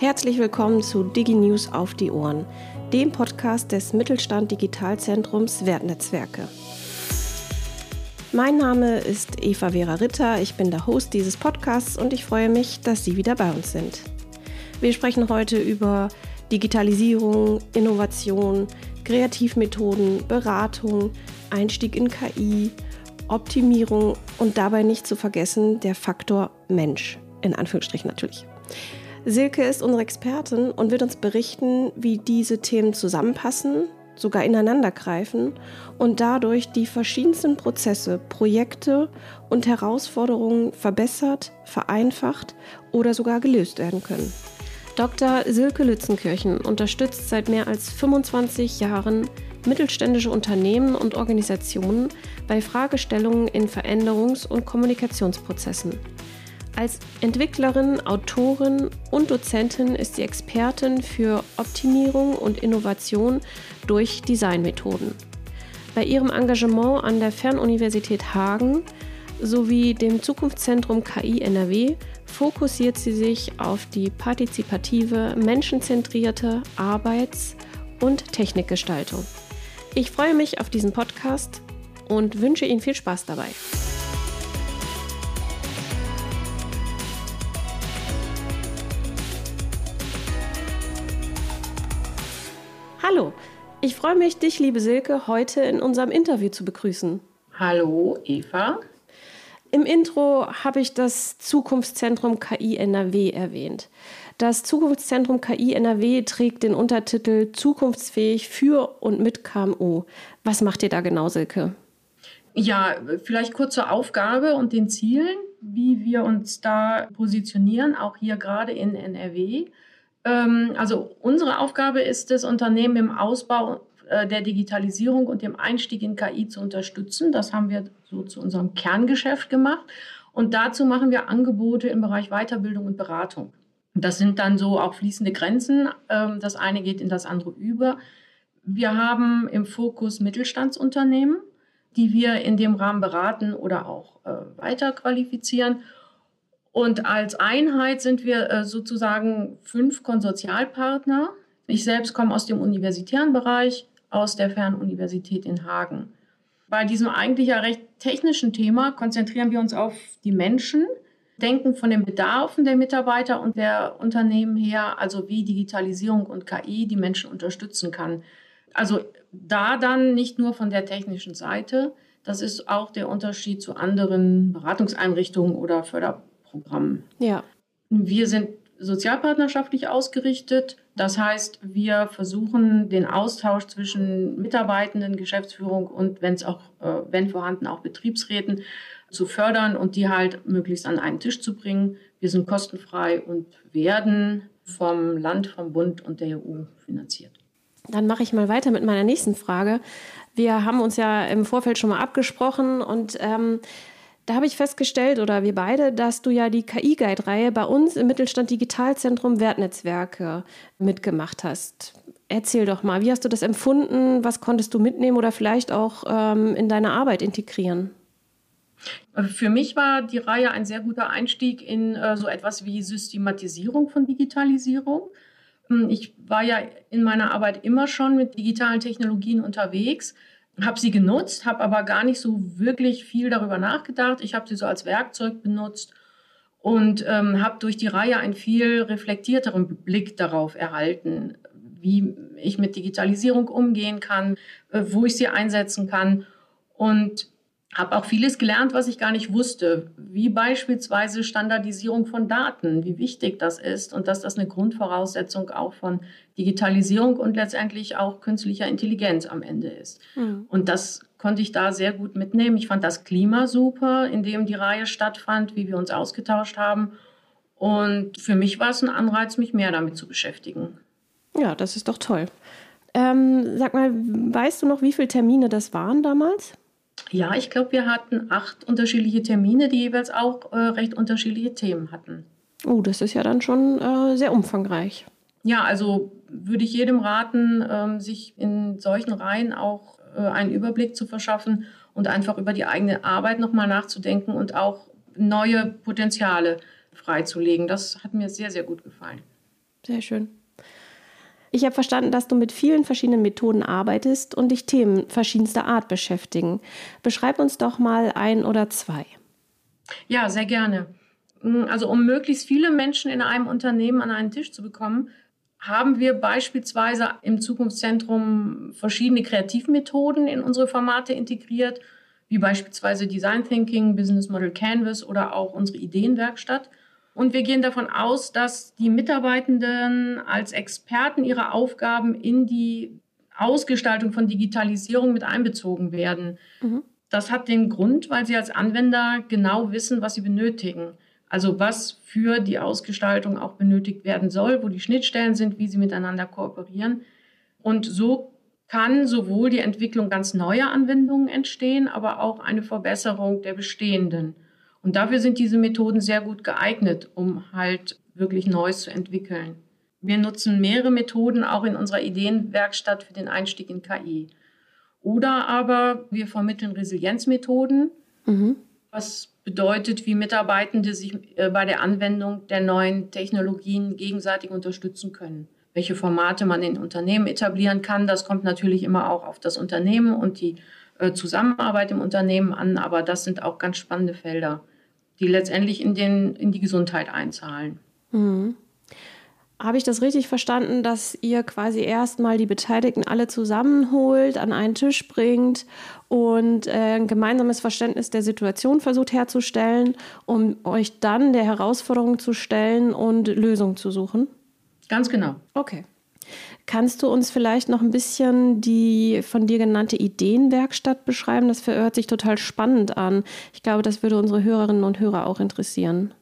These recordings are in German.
Herzlich willkommen zu DigiNews auf die Ohren, dem Podcast des Mittelstand Digitalzentrums Wertnetzwerke. Mein Name ist Eva Vera Ritter, ich bin der Host dieses Podcasts und ich freue mich, dass Sie wieder bei uns sind. Wir sprechen heute über Digitalisierung, Innovation, Kreativmethoden, Beratung, Einstieg in KI, Optimierung und dabei nicht zu vergessen der Faktor Mensch, in Anführungsstrichen natürlich. Silke ist unsere Expertin und wird uns berichten, wie diese Themen zusammenpassen, sogar ineinandergreifen und dadurch die verschiedensten Prozesse, Projekte und Herausforderungen verbessert, vereinfacht oder sogar gelöst werden können. Dr. Silke Lützenkirchen unterstützt seit mehr als 25 Jahren mittelständische Unternehmen und Organisationen bei Fragestellungen in Veränderungs- und Kommunikationsprozessen. Als Entwicklerin, Autorin und Dozentin ist sie Expertin für Optimierung und Innovation durch Designmethoden. Bei ihrem Engagement an der Fernuniversität Hagen sowie dem Zukunftszentrum KI NRW fokussiert sie sich auf die partizipative, menschenzentrierte Arbeits- und Technikgestaltung. Ich freue mich auf diesen Podcast und wünsche Ihnen viel Spaß dabei. Hallo, ich freue mich, dich, liebe Silke, heute in unserem Interview zu begrüßen. Hallo, Eva. Im Intro habe ich das Zukunftszentrum KI NRW erwähnt. Das Zukunftszentrum KI NRW trägt den Untertitel Zukunftsfähig für und mit KMU. Was macht ihr da genau, Silke? Ja, vielleicht kurz zur Aufgabe und den Zielen, wie wir uns da positionieren, auch hier gerade in NRW. Ähm, also unsere Aufgabe ist es, Unternehmen im Ausbau äh, der Digitalisierung und dem Einstieg in KI zu unterstützen. Das haben wir so zu unserem Kerngeschäft gemacht. Und dazu machen wir Angebote im Bereich Weiterbildung und Beratung. Das sind dann so auch fließende Grenzen. Ähm, das eine geht in das andere über. Wir haben im Fokus Mittelstandsunternehmen, die wir in dem Rahmen beraten oder auch äh, weiter qualifizieren. Und als Einheit sind wir äh, sozusagen fünf Konsortialpartner. Ich selbst komme aus dem universitären Bereich, aus der Fernuniversität in Hagen. Bei diesem eigentlich ja recht technischen Thema konzentrieren wir uns auf die Menschen, denken von den Bedarfen der Mitarbeiter und der Unternehmen her, also wie Digitalisierung und KI die Menschen unterstützen kann. Also da dann nicht nur von der technischen Seite, das ist auch der Unterschied zu anderen Beratungseinrichtungen oder Förderprogrammen. Programm. Ja. Wir sind sozialpartnerschaftlich ausgerichtet. Das heißt, wir versuchen den Austausch zwischen Mitarbeitenden, Geschäftsführung und wenn es auch, äh, wenn vorhanden, auch Betriebsräten zu fördern und die halt möglichst an einen Tisch zu bringen. Wir sind kostenfrei und werden vom Land, vom Bund und der EU finanziert. Dann mache ich mal weiter mit meiner nächsten Frage. Wir haben uns ja im Vorfeld schon mal abgesprochen und ähm, da habe ich festgestellt, oder wir beide, dass du ja die KI-Guide-Reihe bei uns im Mittelstand Digitalzentrum Wertnetzwerke mitgemacht hast. Erzähl doch mal, wie hast du das empfunden? Was konntest du mitnehmen oder vielleicht auch ähm, in deine Arbeit integrieren? Für mich war die Reihe ein sehr guter Einstieg in äh, so etwas wie Systematisierung von Digitalisierung. Hm, ich war ja in meiner Arbeit immer schon mit digitalen Technologien unterwegs habe sie genutzt, habe aber gar nicht so wirklich viel darüber nachgedacht. Ich habe sie so als Werkzeug benutzt und ähm, habe durch die Reihe einen viel reflektierteren Blick darauf erhalten, wie ich mit Digitalisierung umgehen kann, äh, wo ich sie einsetzen kann. Und habe auch vieles gelernt, was ich gar nicht wusste, wie beispielsweise Standardisierung von Daten, wie wichtig das ist und dass das eine Grundvoraussetzung auch von Digitalisierung und letztendlich auch künstlicher Intelligenz am Ende ist. Mhm. Und das konnte ich da sehr gut mitnehmen. Ich fand das Klima super, in dem die Reihe stattfand, wie wir uns ausgetauscht haben. Und für mich war es ein Anreiz, mich mehr damit zu beschäftigen. Ja, das ist doch toll. Ähm, sag mal, weißt du noch, wie viele Termine das waren damals? Ja, ich glaube, wir hatten acht unterschiedliche Termine, die jeweils auch äh, recht unterschiedliche Themen hatten. Oh, das ist ja dann schon äh, sehr umfangreich. Ja, also würde ich jedem raten, ähm, sich in solchen Reihen auch äh, einen Überblick zu verschaffen und einfach über die eigene Arbeit nochmal nachzudenken und auch neue Potenziale freizulegen. Das hat mir sehr, sehr gut gefallen. Sehr schön. Ich habe verstanden, dass du mit vielen verschiedenen Methoden arbeitest und dich Themen verschiedenster Art beschäftigen. Beschreib uns doch mal ein oder zwei. Ja, sehr gerne. Mm, also um möglichst viele Menschen in einem Unternehmen an einen Tisch zu bekommen, haben wir beispielsweise im Zukunftszentrum verschiedene Kreativmethoden in unsere Formate integriert, wie beispielsweise Design Thinking, Business Model Canvas oder auch unsere Ideenwerkstatt. Und wir gehen davon aus, dass die Mitarbeitenden als Experten ihrer Aufgaben in die Ausgestaltung von Digitalisierung mit einbezogen werden. Mhm. Das hat den Grund, weil sie als Anwender genau wissen, was sie benötigen. Also was für die Ausgestaltung auch benötigt werden soll, wo die Schnittstellen sind, wie sie miteinander kooperieren. Und so kann sowohl die Entwicklung ganz neuer Anwendungen entstehen, aber auch eine Verbesserung der bestehenden. Und dafür sind diese Methoden sehr gut geeignet, um halt wirklich Neues zu entwickeln. Wir nutzen mehrere Methoden auch in unserer Ideenwerkstatt für den Einstieg in KI. Oder aber wir vermitteln Resilienzmethoden, mhm. was bedeutet, wie Mitarbeitende sich äh, bei der Anwendung der neuen Technologien gegenseitig unterstützen können. Welche Formate man in Unternehmen etablieren kann, das kommt natürlich immer auch auf das Unternehmen und die äh, Zusammenarbeit im Unternehmen an, aber das sind auch ganz spannende Felder, die letztendlich in, den, in die Gesundheit einzahlen. Mhm. Habe ich das richtig verstanden, dass ihr quasi erstmal die Beteiligten alle zusammenholt, an einen Tisch bringt und äh, ein gemeinsames Verständnis der Situation versucht herzustellen, um euch dann der Herausforderung zu stellen und Lösungen zu suchen? Ganz genau. Okay. Kannst du uns vielleicht noch ein bisschen die von dir genannte Ideenwerkstatt beschreiben? Das hört sich total spannend an. Ich glaube, das würde unsere Hörerinnen und Hörer auch interessieren.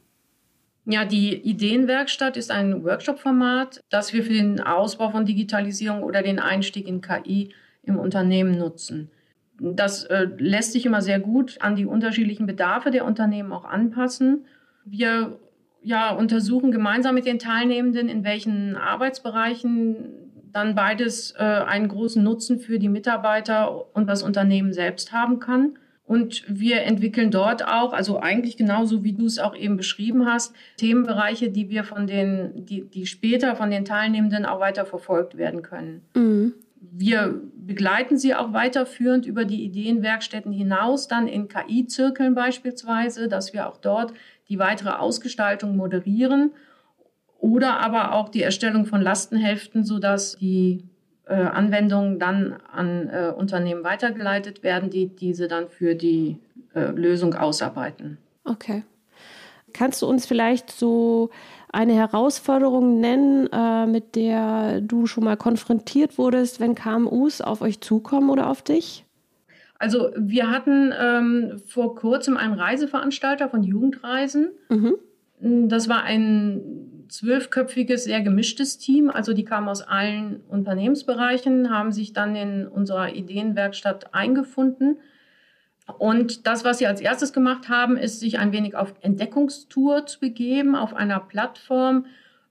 Ja, die Ideenwerkstatt ist ein Workshop-Format, das wir für den Ausbau von Digitalisierung oder den Einstieg in KI im Unternehmen nutzen. Das äh, lässt sich immer sehr gut an die unterschiedlichen Bedarfe der Unternehmen auch anpassen. Wir ja, untersuchen gemeinsam mit den Teilnehmenden, in welchen Arbeitsbereichen dann beides äh, einen großen Nutzen für die Mitarbeiter und das Unternehmen selbst haben kann. Und wir entwickeln dort auch, also eigentlich genauso wie du es auch eben beschrieben hast, Themenbereiche, die wir von den, die, die später von den Teilnehmenden auch weiter verfolgt werden können. Mhm. Wir begleiten sie auch weiterführend über die Ideenwerkstätten hinaus, dann in KI-Zirkeln beispielsweise, dass wir auch dort die weitere Ausgestaltung moderieren oder aber auch die Erstellung von Lastenheften, sodass die äh, Anwendungen dann an äh, Unternehmen weitergeleitet werden, die diese dann für die äh, Lösung ausarbeiten. Okay. Kannst du uns vielleicht so eine Herausforderung nennen, äh, mit der du schon mal konfrontiert wurdest, wenn KMUs auf euch zukommen oder auf dich? Also wir hatten ähm, vor kurzem einen Reiseveranstalter von Jugendreisen. Mhm. Das war ein zwölfköpfiges, sehr gemischtes Team. Also die kamen aus allen Unternehmensbereichen, haben sich dann in unserer Ideenwerkstatt eingefunden. Und das, was sie als erstes gemacht haben, ist, sich ein wenig auf Entdeckungstour zu begeben, auf einer Plattform,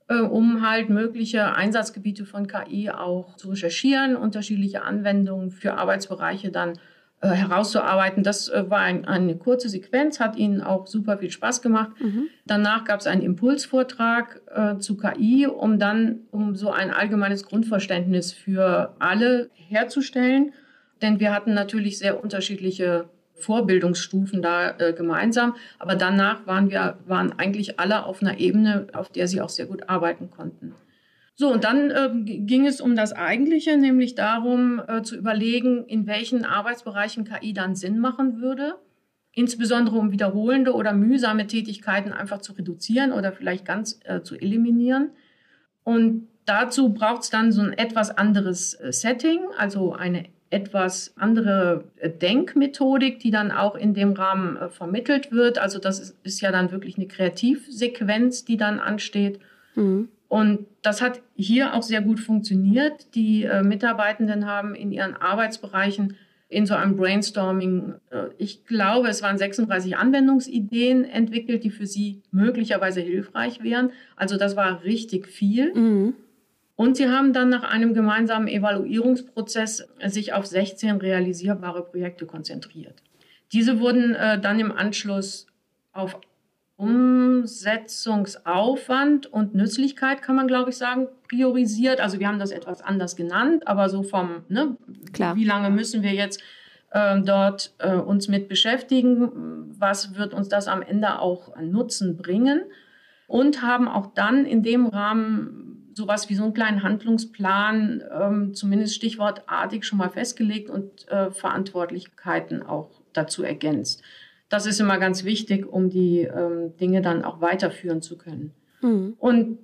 äh, um halt mögliche Einsatzgebiete von KI auch zu recherchieren, unterschiedliche Anwendungen für Arbeitsbereiche dann äh, herauszuarbeiten. Das äh, war ein, eine kurze Sequenz, hat ihnen auch super viel Spaß gemacht. Mhm. Danach gab es einen Impulsvortrag äh, zu KI, um dann um so ein allgemeines Grundverständnis für alle herzustellen. Denn wir hatten natürlich sehr unterschiedliche Vorbildungsstufen da äh, gemeinsam. Aber danach waren wir waren eigentlich alle auf einer Ebene, auf der sie auch sehr gut arbeiten konnten. So, und dann äh, ging es um das Eigentliche, nämlich darum äh, zu überlegen, in welchen Arbeitsbereichen KI dann Sinn machen würde. Insbesondere um wiederholende oder mühsame Tätigkeiten einfach zu reduzieren oder vielleicht ganz äh, zu eliminieren. Und dazu braucht es dann so ein etwas anderes äh, Setting, also eine etwas andere äh, Denkmethodik, die dann auch in dem Rahmen äh, vermittelt wird. Also das ist, ist, ja dann wirklich eine Kreativsequenz, die dann ansteht. Mhm. Und das hat hier auch sehr gut funktioniert. Die äh, Mitarbeitenden haben in ihren Arbeitsbereichen in so einem Brainstorming, äh, ich glaube, es waren 36 Anwendungsideen entwickelt, die für sie möglicherweise hilfreich wären. Also das war richtig viel. Mhm. Und sie haben dann nach einem gemeinsamen Evaluierungsprozess sich auf 16 realisierbare Projekte konzentriert. Diese wurden äh, dann im Anschluss auf Umsetzungsaufwand und Nützlichkeit, kann man glaube ich sagen, priorisiert. Also wir haben das etwas anders genannt, aber so vom, ne, Klar. wie lange müssen wir jetzt äh, dort äh, uns mit beschäftigen, was wird uns das am Ende auch an Nutzen bringen und haben auch dann in dem Rahmen sowas wie so einen kleinen Handlungsplan, ähm, zumindest stichwortartig schon mal festgelegt und äh, Verantwortlichkeiten auch dazu ergänzt. Das ist immer ganz wichtig, um die ähm, Dinge dann auch weiterführen zu können. Mhm. Und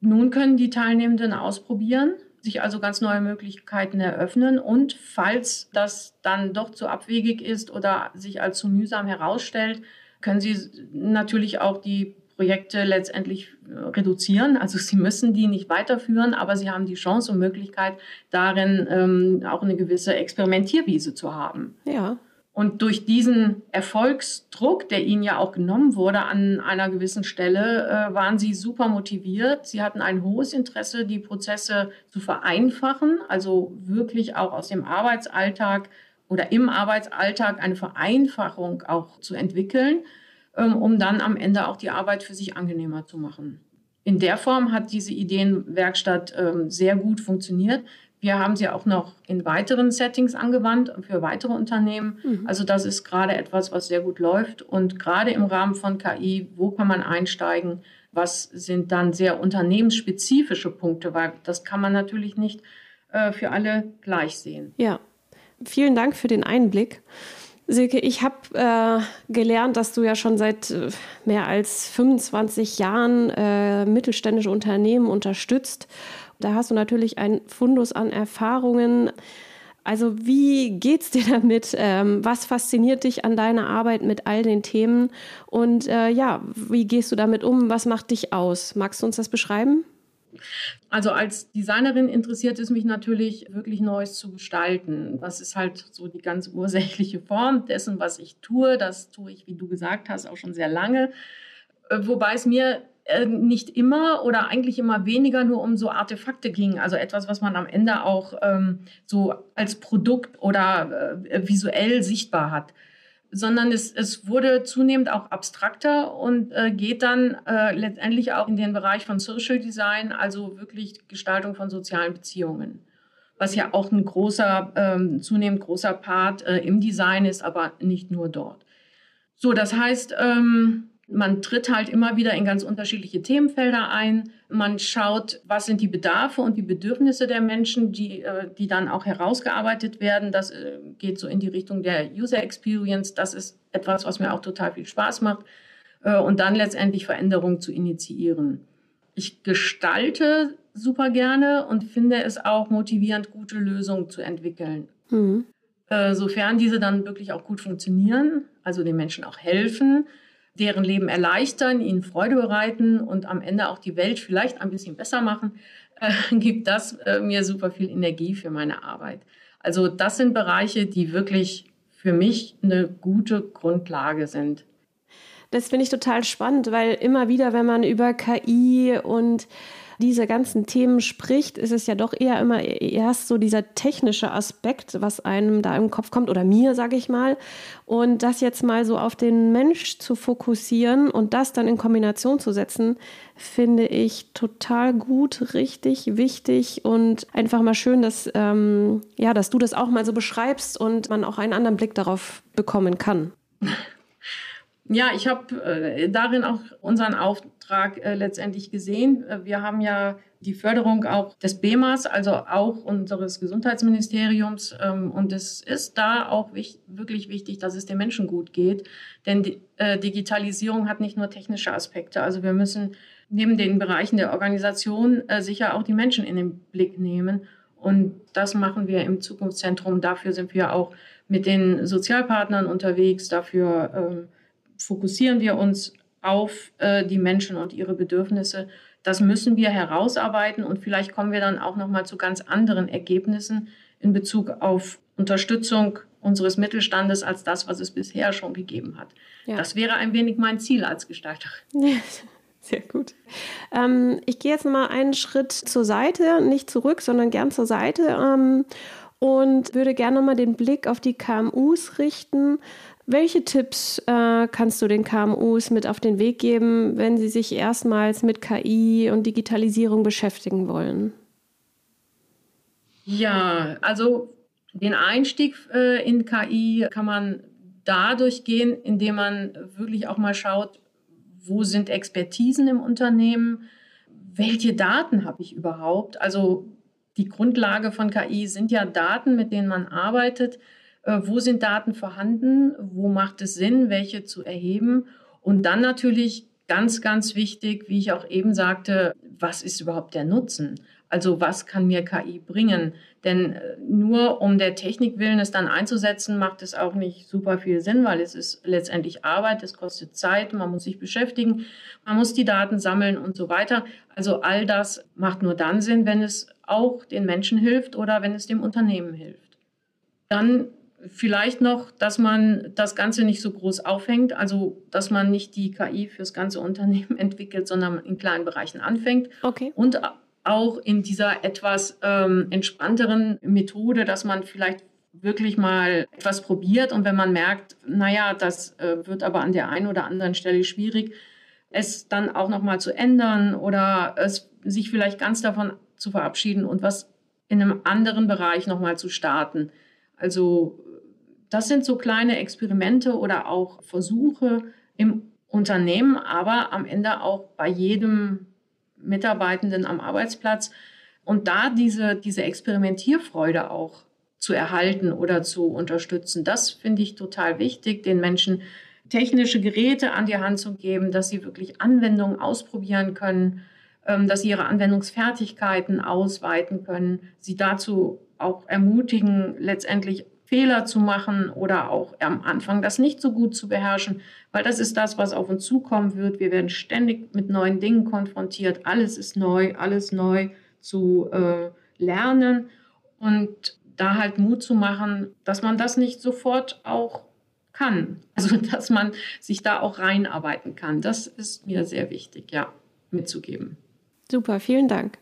nun können die Teilnehmenden ausprobieren, sich also ganz neue Möglichkeiten eröffnen und falls das dann doch zu abwegig ist oder sich als zu mühsam herausstellt, können sie natürlich auch die Projekte letztendlich äh, reduzieren. Also sie müssen die nicht weiterführen, aber sie haben die Chance und Möglichkeit, darin ähm, auch eine gewisse Experimentierwiese zu haben. Ja. Und durch diesen Erfolgsdruck, der ihnen ja auch genommen wurde an einer gewissen Stelle, äh, waren sie super motiviert. Sie hatten ein hohes Interesse, die Prozesse zu vereinfachen, also wirklich auch aus dem Arbeitsalltag oder im Arbeitsalltag eine Vereinfachung auch zu entwickeln, ähm, um dann am Ende auch die Arbeit für sich angenehmer zu machen. In der Form hat diese Ideenwerkstatt ähm, sehr gut funktioniert. Wir haben sie auch noch in weiteren Settings angewandt für weitere Unternehmen. Mhm. Also das ist gerade etwas, was sehr gut läuft. Und gerade im Rahmen von KI, wo kann man einsteigen? Was sind dann sehr unternehmensspezifische Punkte? Weil das kann man natürlich nicht äh, für alle gleich sehen. Ja, vielen Dank für den Einblick. Silke, ich habe äh, gelernt, dass du ja schon seit äh, mehr als 25 Jahren äh, mittelständische Unternehmen unterstützt da hast du natürlich einen Fundus an Erfahrungen. Also wie geht's dir damit? Ähm, was fasziniert dich an deiner Arbeit mit all den Themen? Und äh, ja, wie gehst du damit um? Was macht dich aus? Magst du uns das beschreiben? Also als Designerin interessiert es mich natürlich, wirklich Neues zu gestalten. Das ist halt so die ganz ursächliche Form dessen, was ich tue. Das tue ich, wie du gesagt hast, auch schon sehr lange. Äh, wobei es mir äh, nicht immer oder eigentlich immer weniger nur um so Artefakte ging, also etwas, was man am Ende auch ähm, so als Produkt oder äh, visuell sichtbar hat, sondern es, es wurde zunehmend auch abstrakter und äh, geht dann äh, letztendlich auch in den Bereich von Social Design, also wirklich Gestaltung von sozialen Beziehungen. Was ja auch ein großer, ähm, zunehmend großer Part äh, im Design ist, aber nicht nur dort. So, das heißt, ähm, man tritt halt immer wieder in ganz unterschiedliche Themenfelder ein. Man schaut, was sind die Bedarfe und die Bedürfnisse der Menschen, die, äh, die dann auch herausgearbeitet werden. Das äh, geht so in die Richtung der User Experience. Das ist etwas, was mir auch total viel Spaß macht. Äh, und dann letztendlich Veränderungen zu initiieren. Ich gestalte super gerne und finde es auch motivierend, gute Lösungen zu entwickeln. Mhm. Sofern diese dann wirklich auch gut funktionieren, also den Menschen auch helfen deren Leben erleichtern, ihnen Freude bereiten und am Ende auch die Welt vielleicht ein bisschen besser machen, äh, gibt das äh, mir super viel Energie für meine Arbeit. Also das sind Bereiche, die wirklich für mich eine gute Grundlage sind. Das finde ich total spannend, weil immer wieder, wenn man über KI und diese ganzen Themen spricht, ist es ja doch eher immer erst so dieser technische Aspekt, was einem da im Kopf kommt oder mir, sage ich mal. Und das jetzt mal so auf den Mensch zu fokussieren und das dann in Kombination zu setzen, finde ich total gut, richtig wichtig und einfach mal schön, dass, ähm, ja, dass du das auch mal so beschreibst und man auch einen anderen Blick darauf bekommen kann. Ja, ich habe äh, darin auch unseren Auftrag äh, letztendlich gesehen. Äh, wir haben ja die Förderung auch des BEMAs, also auch unseres Gesundheitsministeriums. Ähm, und es ist da auch wich wirklich wichtig, dass es den Menschen gut geht. Denn die, äh, Digitalisierung hat nicht nur technische Aspekte. Also wir müssen neben den Bereichen der Organisation äh, sicher auch die Menschen in den Blick nehmen. Und das machen wir im Zukunftszentrum. Dafür sind wir auch mit den Sozialpartnern unterwegs. Dafür ähm, fokussieren wir uns auf äh, die Menschen und ihre Bedürfnisse. Das müssen wir herausarbeiten und vielleicht kommen wir dann auch noch mal zu ganz anderen Ergebnissen in Bezug auf Unterstützung unseres Mittelstandes als das, was es bisher schon gegeben hat. Ja. Das wäre ein wenig mein Ziel als Gestalterin. Ja, sehr gut. Ähm, ich gehe jetzt noch mal einen Schritt zur Seite, nicht zurück, sondern gern zur Seite ähm, und würde gerne mal den Blick auf die KMUs richten Welche Tipps äh, kannst du den KMUs mit auf den Weg geben, wenn sie sich erstmals mit KI und Digitalisierung beschäftigen wollen? Ja, also den Einstieg äh, in KI kann man dadurch gehen, indem man wirklich auch mal schaut, wo sind Expertisen im Unternehmen, welche Daten habe ich überhaupt. Also die Grundlage von KI sind ja Daten, mit denen man arbeitet. Äh, wo sind Daten vorhanden? Wo macht es Sinn, welche zu erheben? Und dann natürlich ganz, ganz wichtig, wie ich auch eben sagte, was ist überhaupt der Nutzen? Also was kann mir KI bringen? Denn äh, nur um der Technik willen es dann einzusetzen, macht es auch nicht super viel Sinn, weil es ist letztendlich Arbeit, es kostet Zeit, man muss sich beschäftigen, man muss die Daten sammeln und so weiter. Also all das macht nur dann Sinn, wenn es auch den Menschen hilft oder wenn es dem Unternehmen hilft. Dann vielleicht noch, dass man das Ganze nicht so groß aufhängt, also dass man nicht die KI fürs ganze Unternehmen entwickelt, sondern in kleinen Bereichen anfängt. Okay. Und auch in dieser etwas ähm, entspannteren Methode, dass man vielleicht wirklich mal etwas probiert und wenn man merkt, naja, das äh, wird aber an der einen oder anderen Stelle schwierig, es dann auch nochmal zu ändern oder es sich vielleicht ganz davon zu verabschieden und was in einem anderen Bereich nochmal zu starten. Also das sind so kleine Experimente oder auch Versuche im Unternehmen, aber am Ende auch bei jedem Mitarbeitenden am Arbeitsplatz. Und da diese, diese Experimentierfreude auch zu erhalten oder zu unterstützen, das finde ich total wichtig, den Menschen technische Geräte an die Hand zu geben, dass sie wirklich Anwendungen ausprobieren können, ähm, dass sie ihre Anwendungsfertigkeiten ausweiten können, sie dazu auch ermutigen, letztendlich Fehler zu machen oder auch am Anfang das nicht so gut zu beherrschen, weil das ist das, was auf uns zukommen wird. Wir werden ständig mit neuen Dingen konfrontiert. Alles ist neu, alles neu zu äh, lernen und da halt Mut zu machen, dass man das nicht sofort auch kann. Also dass man sich da auch reinarbeiten kann. Das ist mir sehr wichtig, ja, mitzugeben. Super, vielen Dank.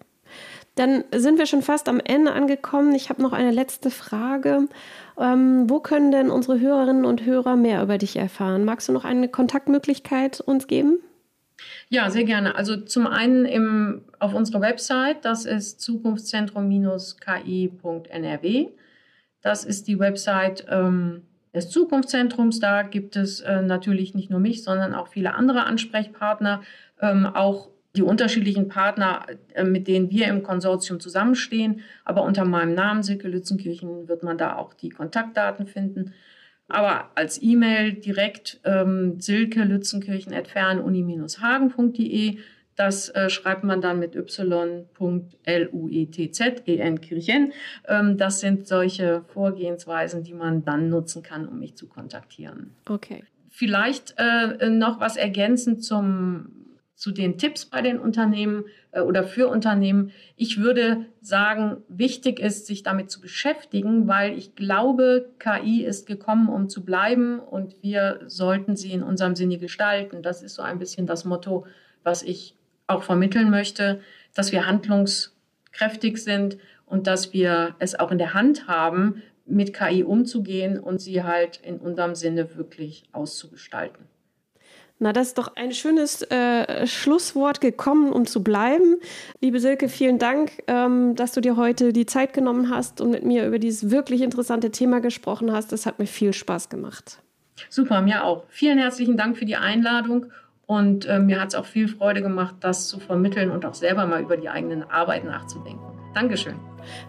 Dann sind wir schon fast am Ende angekommen. Ich habe noch eine letzte Frage. Ähm, wo können denn unsere Hörerinnen und Hörer mehr über dich erfahren? Magst du noch eine Kontaktmöglichkeit uns geben? Ja, sehr gerne. Also zum einen im, auf unserer Website, das ist zukunftszentrum-ki.nrw. Das ist die Website ähm, des Zukunftszentrums. Da gibt es äh, natürlich nicht nur mich, sondern auch viele andere Ansprechpartner, ähm, auch die unterschiedlichen Partner, äh, mit denen wir im Konsortium zusammenstehen. Aber unter meinem Namen Silke Lützenkirchen wird man da auch die Kontaktdaten finden. Aber als E-Mail direkt ähm, silke lützenkirchen.fernuni-hagen.de. Das äh, schreibt man dann mit y.luetz-en Kirchen. Ähm, das sind solche Vorgehensweisen, die man dann nutzen kann, um mich zu kontaktieren. Okay. Vielleicht äh, noch was ergänzend zum zu den Tipps bei den Unternehmen äh, oder für Unternehmen. Ich würde sagen, wichtig ist, sich damit zu beschäftigen, weil ich glaube, KI ist gekommen, um zu bleiben und wir sollten sie in unserem Sinne gestalten. Das ist so ein bisschen das Motto, was ich auch vermitteln möchte, dass wir handlungskräftig sind und dass wir es auch in der Hand haben, mit KI umzugehen und sie halt in unserem Sinne wirklich auszugestalten. Na, das ist doch ein schönes äh, Schlusswort gekommen, um zu bleiben. Liebe Silke, vielen Dank, ähm, dass du dir heute die Zeit genommen hast und mit mir über dieses wirklich interessante Thema gesprochen hast. Das hat mir viel Spaß gemacht. Super, mir auch. Vielen herzlichen Dank für die Einladung und äh, mir hat es auch viel Freude gemacht, das zu vermitteln und auch selber mal über die eigenen Arbeit nachzudenken. Dankeschön.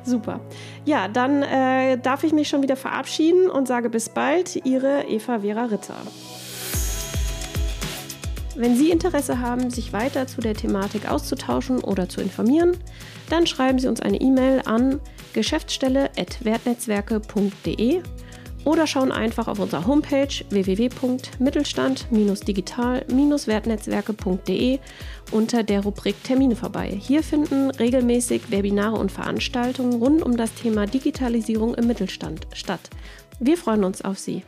Super. Ja, dann äh, darf ich mich schon wieder verabschieden und sage bis bald, Ihre Eva Vera Ritter. Wenn Sie Interesse haben, sich weiter zu der Thematik auszutauschen oder zu informieren, dann schreiben Sie uns eine E-Mail an geschäftsstelle.wertnetzwerke.de oder schauen einfach auf unserer Homepage www.mittelstand-digital-wertnetzwerke.de unter der Rubrik Termine vorbei. Hier finden regelmäßig Webinare und Veranstaltungen rund um das Thema Digitalisierung im Mittelstand statt. Wir freuen uns auf Sie.